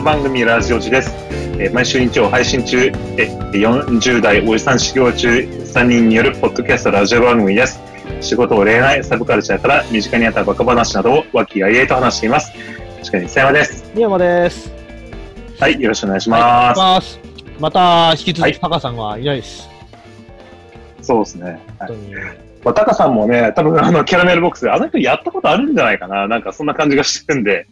ト番組ラジオジです。えー毎週日曜配信中、え40代おじさん修行中3人によるポッドキャストラジオ番組です。仕事、恋愛、サブカルチャーから身近にあったバカ話などを和気あいあいと話しています。確かに、さやまです。宮山です。は。い、よろしくお願いしは。い、ます。ま。た、引き続き、タカさんは。いないです。そうですね。は。い本当に。まあ、タカさんもね、多分あの、キャラメルボックスで、あの人やったことあるんじゃないかな。なんかそんな感じがしてるんで、はい。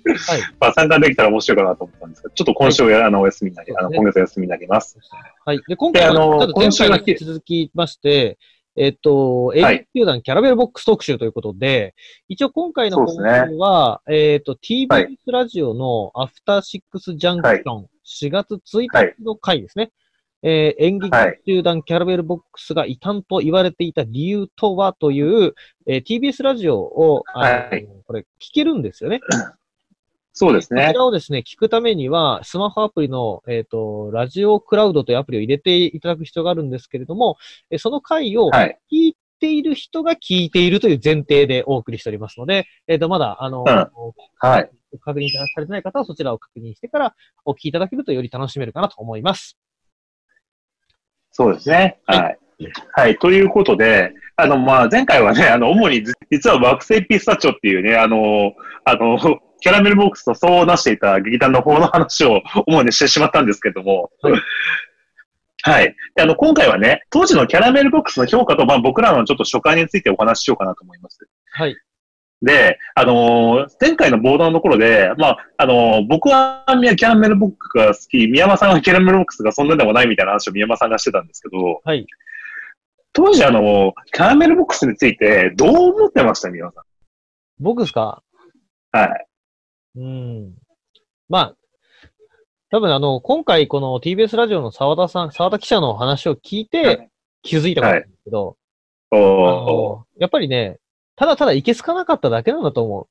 まあ、参加できたら面白いかなと思ったんですけど、ちょっと今週は、あの、お休みになり、あの、今月お休みになります。はい。で、今回は、であの今週は回に引き続きまして、えっと、はい A 球団キャラメルボックス特集ということで、一応今回の放送は、えっと、は TBS ラジオのアフターシックスジャンクション、4月1日の回ですね。えー演劇はい集団キャラメルボックスが異端と言われていた理由とはという、えー TBS ラジオを、はいこれ聞けるんですよね。そうですねこち。らをですね、聞くためには、スマホアプリの、えっ、と、ラジオクラウドというアプリを入れていただく必要があるんですけれども、えーその回をはい。聞いている人が聞いているという前提でお送りしておりますので、えっ、と、まだ、あの、うんはい。確認されてない方はそちらを確認してからお聞きいただけるとより楽しめるかなと思います。そうですね。はいはい。はい。ということで、あの、まあ、前回はね、あの、主にず、実は惑星ピスタチオっていうね、あの、あの、キャラメルボックスとそうなしていた劇団の方の話を主にしてしまったんですけども、はいはい。であの、今回はね、当時のキャラメルボックスの評価と、まあ、僕らのちょっと初回についてお話ししようかなと思います。はい。で、あのー前回のボードのところで、まあ、あのー僕はキャラメルボックスが好き、宮山さんはキャラメルボックスがそんなでもないみたいな話を宮山さんがしてたんですけど、はい。当時あの、キャラメルボックスについてどう思ってました宮山さ僕ですか？ん。はい。うん。まあ、多分あの、今回この TBS ラジオの沢田さん、沢田記者の話を聞いて気づいたことなんですけど、あおーのやっぱりね、ただただいけすかなかっただけなんだと思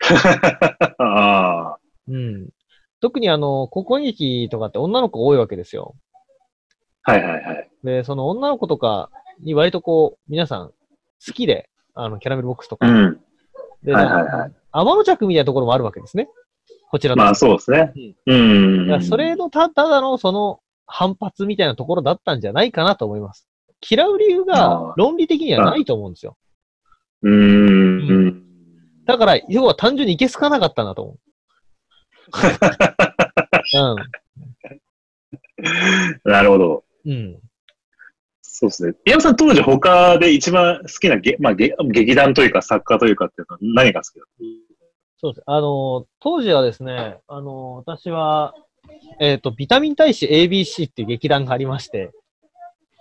あう。うん。特にあの、高校劇とかって女の子多いわけですよ。ーはいはいはい。で、その女の子とかに割とこう、皆さん好きで、あの、キャラメルボックスとか。うん。で、はいはいはい。天の着みたいなところもあるわけですね。こちらの。まあそうですね。うん。いやそれのた、ただのその反発みたいなところだったんじゃないかなと思います。嫌う理由が論理的にはないと思うんですよ。うーん。だから、要は単純にいけすかなかったなと思う。なるほど。うん。うん。そうですね。宮山さん当時他で一番好きなげ、まあ、げ劇団というか作家というかっていうのは何が好きだっそうです。あの、当時はですね、あの、私は、えっ、と、ビタミン大使 ABC っていう劇団がありまして、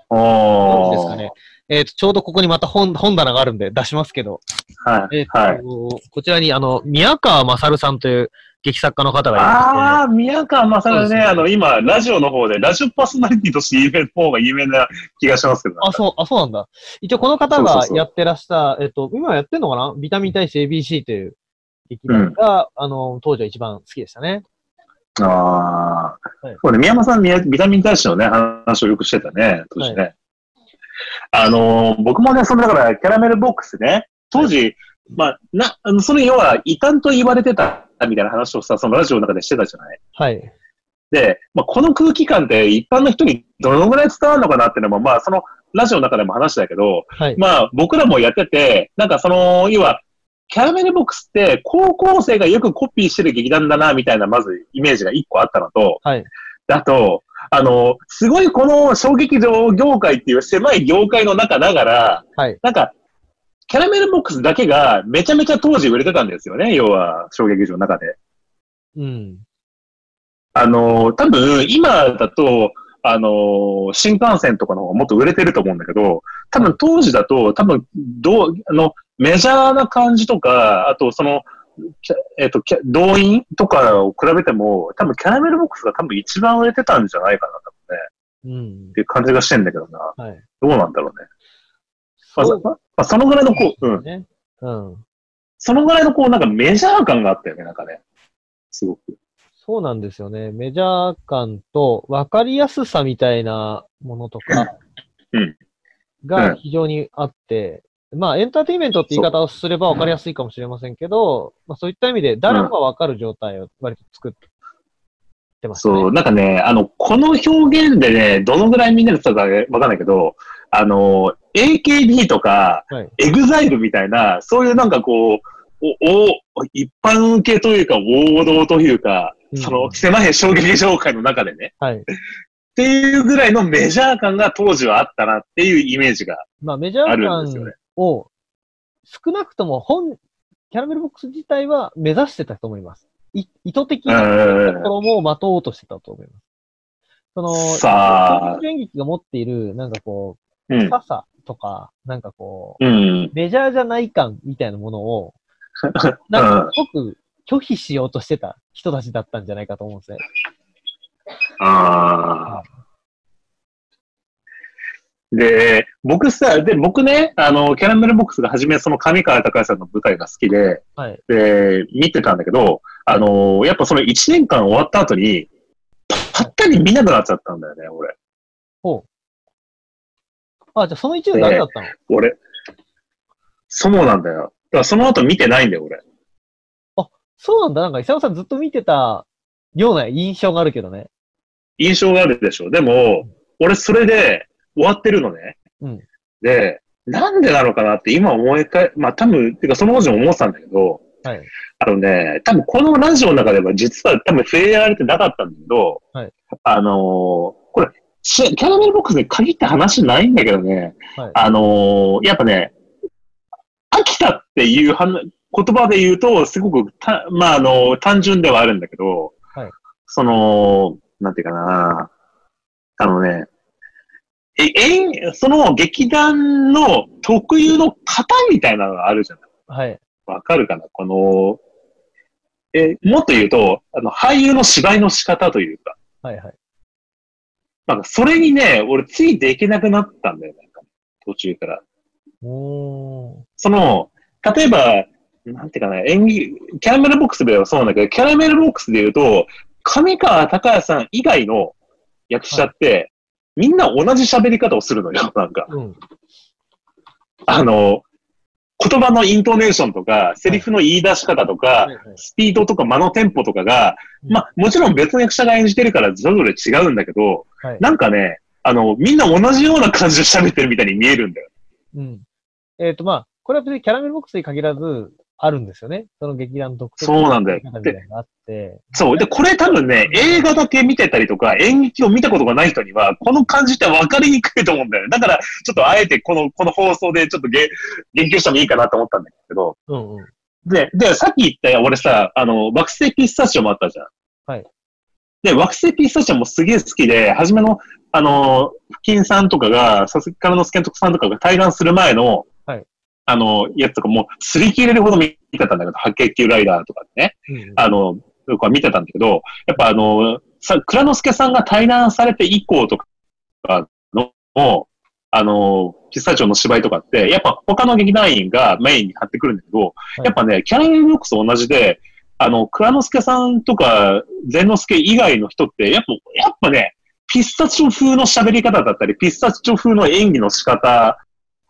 たどうおですかね。えっ、と、ちょうどここにまた本、本棚があるんで出しますけど、はい。えっ、と、はい。こちらに、あの、宮川勝さんという劇作家の方がいまああ、宮川正ね、ねあの、今、ラジオの方で、ラジオパーソナリティとして有名の方が有名な気がしますけど、あ、そう、あ、そうなんだ。一応この方がやってらした、えっと、今やってんのかな？ビタミン大使 ABC という劇団が、あの、当時は一番好きでしたね。ああ、はいそうね、宮山さん、宮ビタミン大使のね、話をよくしてたね、当時ね。あのー僕もね、その、だから、キャラメルボックスね、当時、まあ、な、あのその要は、異端と言われてたみたいな話をさ、そのラジオの中でしてたじゃないはい。で、まあ、この空気感って一般の人にどのぐらい伝わるのかなっていうのも、まあ、そのラジオの中でも話だけど、はい。まあ、僕らもやってて、なんかその、要は、キャラメルボックスって高校生がよくコピーしてる劇団だな、みたいな、まずイメージが一個あったのと、はい。あと、あの、すごいこの小劇場業界っていう狭い業界の中ながら、はい。なんか、キャラメルボックスだけがめちゃめちゃ当時売れてたんですよね、要は小劇場の中で。うん。あの、多分今だと、あの、新幹線とかの方がもっと売れてると思うんだけど、多分当時だと、多分、どう、あの、メジャーな感じとか、あとその、キャえっ、と、キャ動員とかを比べても、多分キャラメルボックスが多分一番売れてたんじゃないかな、多分ね。うんっ。ていう感じがしてんだけどな。はい。どうなんだろうね。まあ、まあ、そのぐらいのこう、うん。ね。うん。そのぐらいのこう、なんかメジャー感があったよね、なんかね。すごく。そうなんですよね。メジャー感と分かりやすさみたいなものとかうんが非常にあって、まあエンターテインメントって言い方をすれば分かりやすいかもしれませんけど、まあそういった意味で誰もが分かる状態を割と作ってましたね。そう、なんかね、あの、この表現でね、どのぐらいみんなで伝わるかわかんないけど、あの、AKB とか、はい。EXILE みたいな、そういうなんかこう、お、お、一般受けというか、王道というか、うんその、狭い衝撃場界の中でね、はい。っていうぐらいのメジャー感が当時はあったなっていうイメージが。まあ、メジャーあるんですよね感を、少なくとも本、キャラメルボックス自体は目指してたと思います。い意図的うなとんころも待とうとしてたと思います。その、さあ、演劇が持っている、なんかこう、うん。深さとか、なんかこう、うん。メジャーじゃない感みたいなものを、なんかすごく拒否しようとしてた人たちだったんじゃないかと思うんですね。ああ。で、僕さ、で、僕ね、あの、キャラメルボックスが初めその上川隆也さんの舞台が好きで、はい。で、見てたんだけど、あのやっぱその1年間終わった後に、ぱったり見なくなっちゃったんだよね、俺。ほう。あ、じゃあその一年誰だったの、俺。そうなんだよ。だからその後見てないんだよ、俺。そうなんだ。なんか、伊沢さんずっと見てたような印象があるけどね。印象があるでしょ。でも、俺それで終わってるのね。うんで、なんでなのかなって今思い返、まあ多分、てかその当時も思ってたんだけど、はい。あのね、多分このラジオの中では実は多分触れられてなかったんだけど、はいあのーこれ、しキャラメルボックスに限った話ないんだけどね、はい。あのーやっぱね、飽きたっていう言葉で言うと、すごくた、まあ、あの、単純ではあるんだけど、はいその、なんていうかな、あのね、え、演その劇団の特有の型みたいなのがあるじゃないはい。わかるかな？この、え、もっと言うと、あの、俳優の芝居の仕方というか、はい。はい。なんかそれにね、俺ついていけなくなったんだよ、なんか、途中から。おー。その、例えば、なんていうかな、演技、キャラメルボックスではそうなんだけど、キャラメルボックスで言うと、上川隆也さん以外の役者って、みんな同じ喋り方をするのよ、なんか。うん。あの、言葉のイントネーションとか、セリフの言い出し方とか、はいはいスピードとか間のテンポとかが、うんまあ、もちろん別の役者が演じてるからそれぞれ違うんだけど、はい。なんかね、あの、みんな同じような感じで喋ってるみたいに見えるんだよ。うん。えっ、と、まあ、これは別にキャラメルボックスに限らず、あるんですよね。その劇団独特そうなんだよあって。そう。で、これ多分ね、映画だけ見てたりとか、演劇を見たことがない人には、この感じって分かりにくいと思うんだよね。だから、ちょっとあえてこの、この放送でちょっとげ言及してもいいかなと思ったんだけど、うんうん。で、で、さっき言った、俺さ、あの、惑星ピスタチオもあったじゃん。はい。で、惑星ピスタチオもすげえ好きで、初めの、あの、フキンさんとかが、佐々木からの助督さんとかが対談する前の、はいあの、やつとかもう、擦り切れるほど見てたんだけど、白血球ライダーとかね。うんうんあの、僕は見てたんだけど、やっぱあの、さ、倉之助さんが対談されて以降とかの、あの、ピスタチオの芝居とかって、やっぱ他の劇団員がメインに張ってくるんだけど、いやっぱね、キャラメルボックスと同じで、あの、倉之助さんとか、善之助以外の人って、やっぱ、やっぱね、ピスタチオ風の喋り方だったり、ピスタチオ風の演技の仕方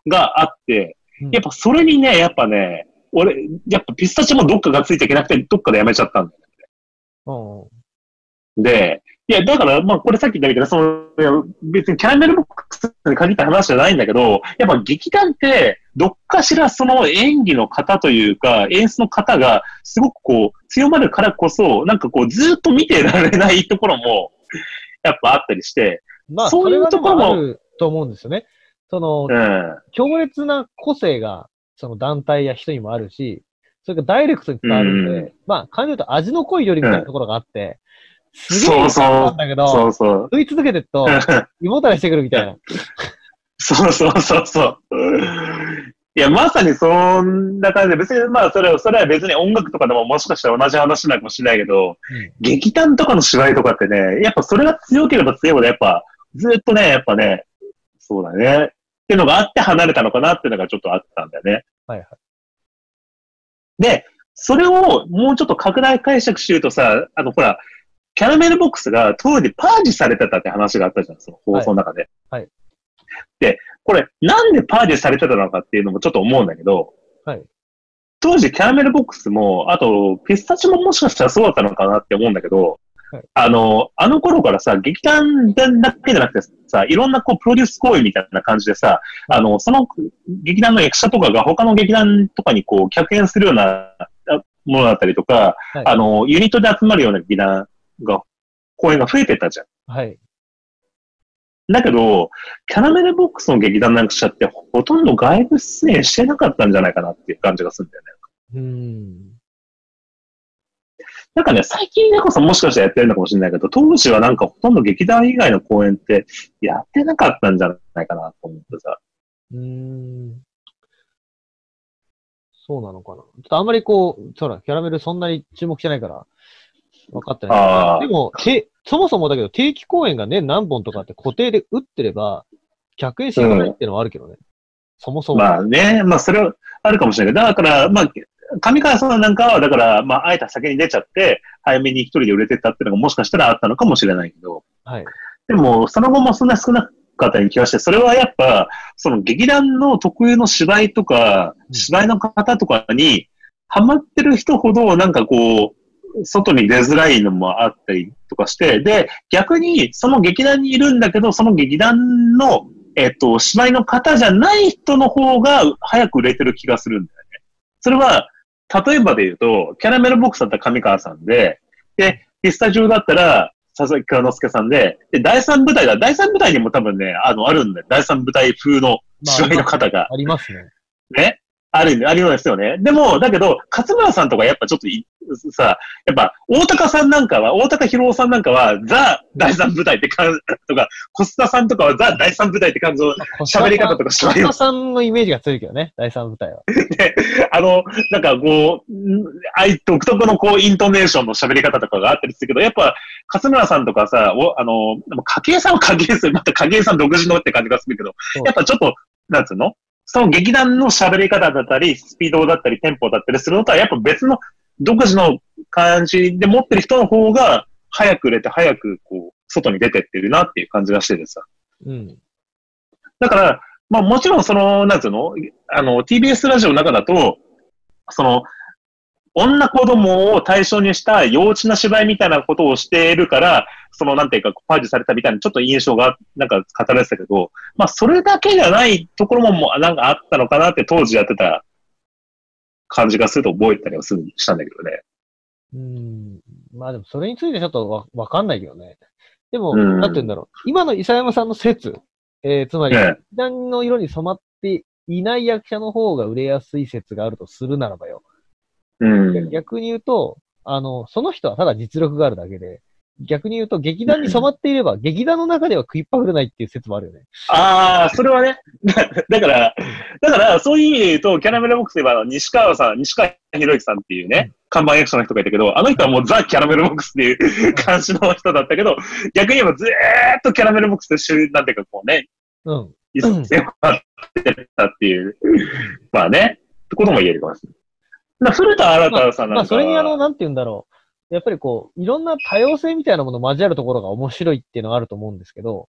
があって、うんやっぱそれにね、やっぱね、俺、やっぱピスタチオもどっかがついていけなくて、どっかでやめちゃったんだよ。うんうんで、いや、だから、まあ、これさっき言ったみたいな、その、いや別にキャラメルボックスに限った話じゃないんだけど、やっぱ劇団って、どっかしらその演技の型というか、演出の型が、すごくこう、強まるからこそ、なんかこう、ずっと見てられないところも、やっぱあったりして、まあ、そういうところももあると思うんですよね。そのう、ん。強烈な個性が、その団体や人にもあるし、それがダイレクトに伝わるんで、うんまあ、感じると味の濃いよりみたいなところがあって、すげえそうそうなんだけど、そうそう。食い続けてると、胃もたれしてくるみたいな。そうそうそうそう。いや、まさにそんな感じで、別に、まあ、それは、それは別に音楽とかでももしかしたら同じ話なのかもしれないけど、うん劇団とかの芝居とかってね、やっぱそれが強ければ強いほど、やっぱ、ずっとね、やっぱね、そうだね。っていうのがあって離れたのかなっていうのがちょっとあったんだよね。はいはい。で、それをもうちょっと拡大解釈してるとさ、あの、ほら、キャラメルボックスが当時パージされてたって話があったじゃん、その放送の中で。はいはいで、これ、なんでパージされてたのかっていうのもちょっと思うんだけど、はい当時キャラメルボックスも、あと、ピスタチももしかしたらそうだったのかなって思うんだけど、あの、あの頃からさ、劇団だけじゃなくてさ、いろんなこう、プロデュース行為みたいな感じでさ、あの、その劇団の役者とかが他の劇団とかにこう、客演するようなものだったりとか、はい、あの、ユニットで集まるような劇団が、公演が増えてたじゃん。はい。だけど、キャラメルボックスの劇団の役者ってほとんど外部出演してなかったんじゃないかなっていう感じがするんだよね。うん。なんかね、最近ねこそもしかしたらやってるのかもしれないけど、当時はなんかほとんど劇団以外の公演ってやってなかったんじゃないかなと思ってさ。うん。そうなのかな。ちょっとあんまりこう、そら、キャラメルそんなに注目してないから、分かってない。でも、て、そもそもだけど定期公演が年何本とかって固定で打ってれば、客演しがないっていうのはあるけどね。うん、そもそも。まあね、まあそれはあるかもしれないけど、だから、まあ、上川さんなんかは、だから、まあ、あえて先に出ちゃって、早めに一人で売れてったっていうのがもしかしたらあったのかもしれないけど、はい。でも、その後もそんな少なかった気がして、それはやっぱ、その劇団の特有の芝居とか、芝居の方とかに、ハマってる人ほど、なんかこう、外に出づらいのもあったりとかして、で、逆に、その劇団にいるんだけど、その劇団の、えっと、芝居の方じゃない人の方が早く売れてる気がするんだよね。それは、例えばで言うと、キャラメルボックスだったら上川さんで、で、ピスタジオだったら、佐々木蔵之介さんで、で、第三部隊だ。第三部隊にも多分ね、あの、あるんだよ。第三部隊風の芝居の方が。ありますね。ね。ある、あるようですよね。でも、だけど、勝村さんとかやっぱちょっとさ、やっぱ、大高さんなんかは、大高博夫さんなんかは、ザ第三部隊って感じとか、コスタさんとかはザ第三部隊って感じの喋り方とかしまコスタさんのイメージが強いけどね、第三部隊は。で、あの、なんかこう、あい独特のこう、イントネーションの喋り方とかがあったりするけど、やっぱ、勝村さんとかさ、おあの、影江さんは影江さん、また影江さん独自のって感じがするけど、やっぱちょっと、なんつうの？その劇団の喋り方だったり、スピードだったり、テンポだったりするのとは、やっぱ別の独自の感じで持ってる人の方が、早く売れて、早く、こう、外に出てってるなっていう感じがしててさ。うん。だから、まあもちろんその、なんつうのあの、TBS ラジオの中だと、その、女子供を対象にした幼稚な芝居みたいなことをしているから、その、なんていうか、パージュされたみたいな、ちょっと印象が、なんか語られてたけど、まあ、それだけじゃないところも、もなんかあったのかなって当時やってた感じがすると覚えたりはするしたんだけどね。うん。まあでも、それについてちょっとわ、わかんないけどね。でも、なんて言うんだろう。今の伊佐山さんの説、えー、つまり、一段の色に染まっていない役者の方が売れやすい説があるとするならばよ。うん、逆に言うと、あの、その人はただ実力があるだけで、逆に言うと、劇団に染まっていれば、劇団の中では食いっぱぐれないっていう説もあるよね。ああ、それはね。だから、だから、そういう意味で言うと、キャラメルボックスで言えば、西川さん、西川博之さんっていうね、看板役者の人がいたけど、あの人はもうザ・キャラメルボックスっていう感じの人だったけど、逆に言えばずーっとキャラメルボックスで、なんていうかこうね、うん。一線を張ってたっていう、まあね、ってことも言えるかもしれない。古田新太さんなんか、まあ、まあ、それにあの、なんて言うんだろう。やっぱりこう、いろんな多様性みたいなもの交わるところが面白いっていうのがあると思うんですけど、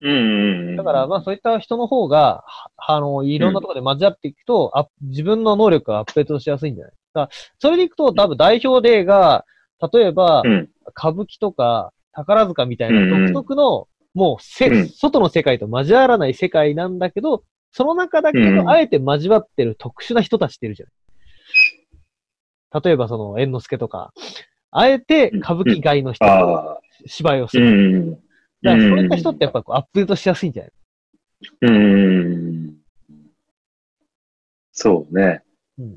うん。だから、まあそういった人の方が、あの、いろんなところで交わっていくと、うん、自分の能力がアップデートしやすいんじゃない？だそれでいくと、多分代表例が、例えば、うん、歌舞伎とか宝塚みたいな独特の、うん、もうせ、うん、外の世界と交わらない世界なんだけど、その中だけど、あえて交わってる特殊な人たちっているじゃない？例えばその、猿之助とか、あえて歌舞伎外の人と芝居をする。だからそういった人ってやっぱこうアップデートしやすいんじゃない？うん。そうね。うん。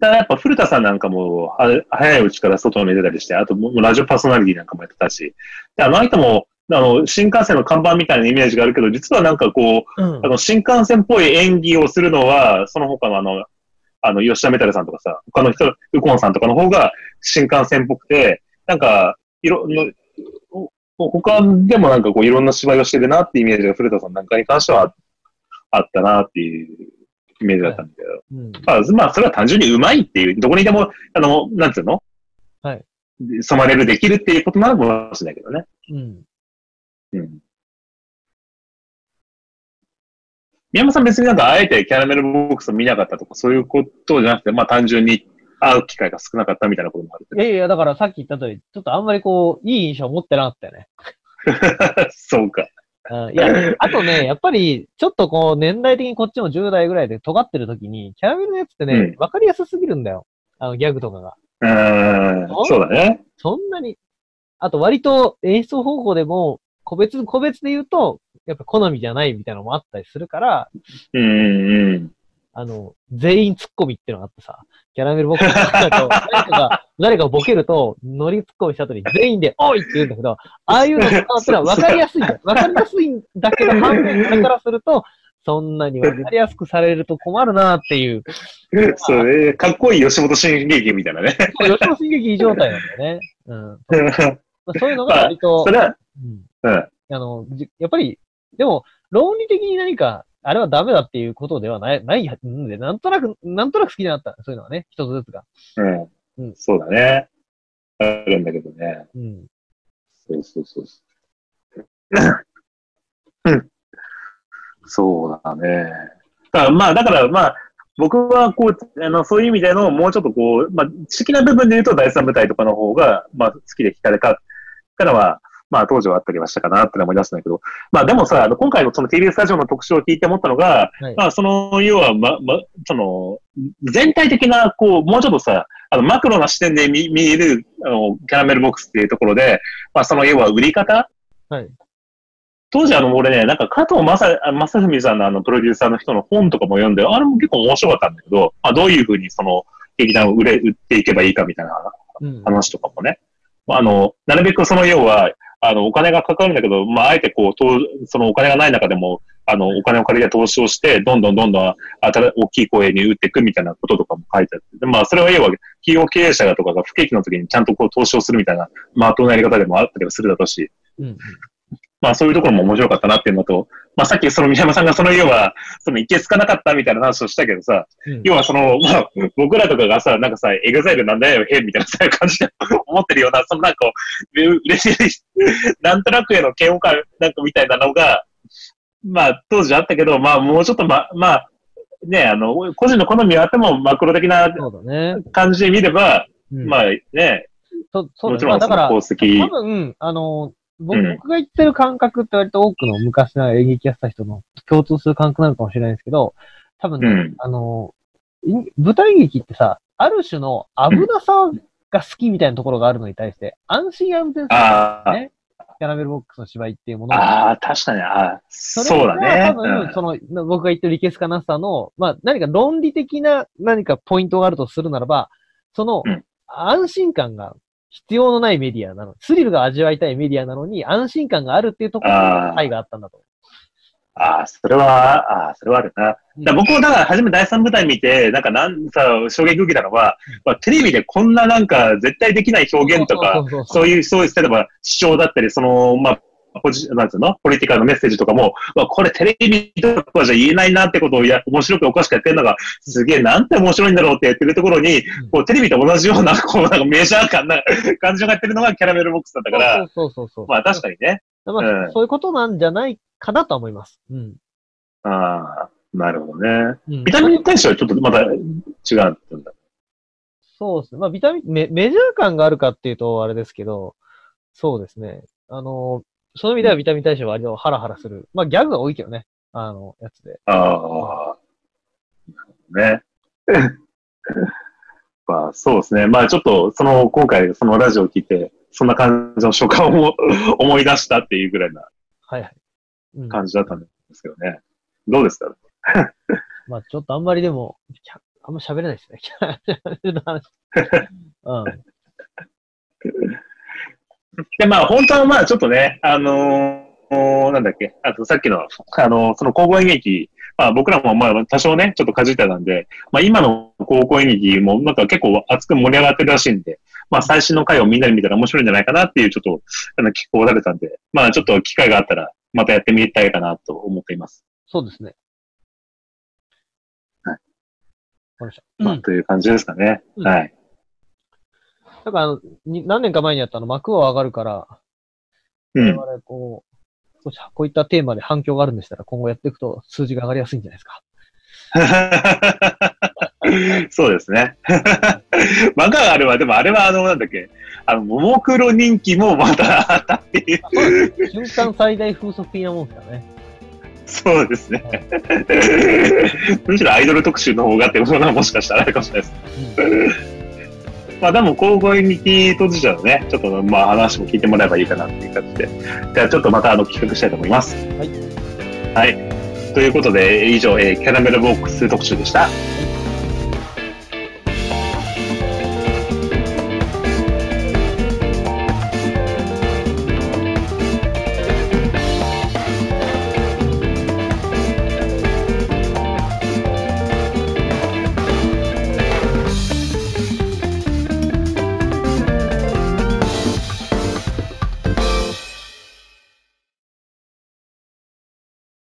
だからやっぱ古田さんなんかも、早いうちから外に出たりして、あともラジオパーソナリティなんかもやってたし、であの人も、あの、新幹線の看板みたいなイメージがあるけど、実はなんかこう、うん、あの、新幹線っぽい演技をするのは、その他のあの、あの、吉田メタルさんとかさ、他の人、ウコンさんとかの方が新幹線っぽくて、なんか、いろ、他でもなんかこういろんな芝居をしてるなってイメージが古田さんなんかに関してはあったなっていうイメージだったんだけど。はいうん、まあ、まあ、それは単純にうまいっていう、どこにでも、あの、なんつうの？はい。染まれる、できるっていうことなのかもしれないけどね。うん。うん。宮山さん別になんかあえてキャラメルボックスを見なかったとかそういうことじゃなくて、まあ単純に会う機会が少なかったみたいなこともある。いやいや、だからさっき言った通り、ちょっとあんまりこう、いい印象を持ってなかったよね。そうか。うん、いや、あとね、やっぱり、ちょっとこう、年代的にこっちも10代ぐらいで尖ってる時に、キャラメルのやつってね、わ、うん、かりやすすぎるんだよ。あの、ギャグとかが。うん、そうだね。そんなに。あと割と演出方法でも、個別、個別で言うと、やっぱ好みじゃないみたいなのもあったりするから、うんうん。あの、全員ツッコミっていうのがあってさ、キャラメルボックス 誰かが、誰かボケると、ノリツッコミした後に全員で、おいって言うんだけど、ああいうのってのは分かりやすいんだよ。分かりやすいんだけど、反面だからすると、そんなに分かりやすくされると困るなっていう。そうね。かっこいい吉本新劇みたいなね。吉本新劇状態なんだよね。うん。そういうのが割と、それは、うん。あの、やっぱり、でも、論理的に何かあれはダメだっていうことではない、ないんで、なんとなく、なんとなく好きになった。そういうのはね、一つずつが。うん。うん、そうだね。あるんだけどね。うん。そうそうそう。うん。そうだね。だまあ、だから、まあ、僕は、こう、あの、そういう意味での、もうちょっとこう、まあ、知識な部分で言うと、第三部隊とかの方が、まあ、好きで聞かれたからは、まあ当時はあったりはしたかなって思い出すんだけど、まあでもさ、あの今回のその TBS スタジオの特集を聞いて思ったのが、はい、まあその、要は、ま、ま、その、全体的な、こう、もうちょっとさ、あの、マクロな視点で見、見る、あの、キャラメルボックスっていうところで、まあその、要は売り方？はい。当時あの、俺ね、なんか加藤正、正文さんのあの、プロデューサーの人の本とかも読んで、あれも結構面白かったんだけど、まあどういうふうにその、劇団を売れ、売っていけばいいかみたいな話とかもね。うん、あの、なるべくその要は、あの、お金がかかるんだけど、まあ、あえてこう、そのお金がない中でも、あの、お金を借りて投資をして、どんどんどんどん、大きい声に打っていくみたいなこととかも書いてあって、でまあ、それは要は、企業経営者とかが不景気の時にちゃんとこう投資をするみたいな、まあ、当のやり方でもあったりはするだろうし、うん、まあそういうところも面白かったなっていうのと、まあさっきその宮山さんがその要は、そのいけ好かなかったみたいな話をしたけどさ、うん、要はその、まあ僕らとかがさ、なんかさ、エグザイルなんだよ、変みたいなさ、感じで 思ってるような、そのなんか、嬉しい、なんとなくへの嫌悪感なんかみたいなのが、まあ当時あったけど、まあもうちょっとま、まあ、ね、あの、個人の好みはあってもマクロ的な感じで見れば、ねうん、まあね、そそうもちろんその功績。多分、あの、僕が言ってる感覚って割と多くの昔の演劇やってた人の共通する感覚なのかもしれないですけど、多分ね、うん、あの、舞台劇ってさ、ある種の危なさが好きみたいなところがあるのに対して、安心安全さ、ね、キャラメルボックスの芝居っていうもの。ああ、確かに、あそうだね。多分、その、僕が言ってるリケスカナスさの、まあ、何か論理的な何かポイントがあるとするならば、その、安心感が必要のないメディアなの。スリルが味わいたいメディアなのに、安心感があるっていうところに愛があったんだと思う。ああ、それは、ああ、それはあるな。だ僕もだから初め第三舞台見て、なんかなんさ、衝撃受けたのは、まあ、テレビでこんななんか絶対できない表現とか、そういう、そういう、例えば主張だったり、その、まあ、ポジ、なんつうの？ポリティカルのメッセージとかも、まあ、これテレビとかじゃ言えないなってことをや、面白くおかしくやってるのが、すげえなんて面白いんだろうってやってるところに、こうテレビと同じような、こうなんかメジャー感な感じがやってるのがキャラメルボックスだったから、そうそうそうまあ確かにね。まあ、うん、そういうことなんじゃないかなと思います。うん。ああ、なるほどね。ビタミンに対してはちょっとまた違うんだ。そうですね。まあビタミンメ、メジャー感があるかっていうとあれですけど、そうですね。あの、そういう意味ではビタミン対象は割とハラハラする。まあギャグが多いけどね。あの、やつで。あ あ。ね。まあそうですね。まあちょっと、その、今回そのラジオを聞いて、そんな感じの所感を 思い出したっていうぐらいな。はいはい。うん、感じだったんですけどね。どうですか？まあちょっとあんまりでも、あんま喋れないですね。うん。で、まあ、本当はまあ、ちょっとね、あのー、なんだっけ、あとさっきの、あのー、その高校演劇、まあ僕らもまあ多少ね、ちょっとかじったなんで、まあ今の高校演劇もなんか結構熱く盛り上がってるらしいんで、まあ最新の回をみんなで見たら面白いんじゃないかなっていうちょっと、あの、気候られたんで、まあちょっと機会があったらまたやってみたいかなと思っています。そうですね。はい。まあ、という感じですかね。うん、はい。なんかあの、何年か前にやったの、幕を上がるから、我々こう、こういったテーマで反響があるんでしたら、今後やっていくと数字が上がりやすいんじゃないですか。そうですね。漫画があれは、でもあれはあの、なんだっけ、あの、ももクロ人気もまたあったっていう。瞬間最大風速的なもんですかね。そうですね。むしろアイドル特集の方がっていうものはもしかしたらあるかもしれないです。まあ、でも、交互にキ当事者のね、ちょっと、まあ、話も聞いてもらえばいいかなっていう感じで。じゃあ、ちょっとまた、あの、企画したいと思います。はい。はい。ということで、以上、えー、キャラメルボックス特集でした。はい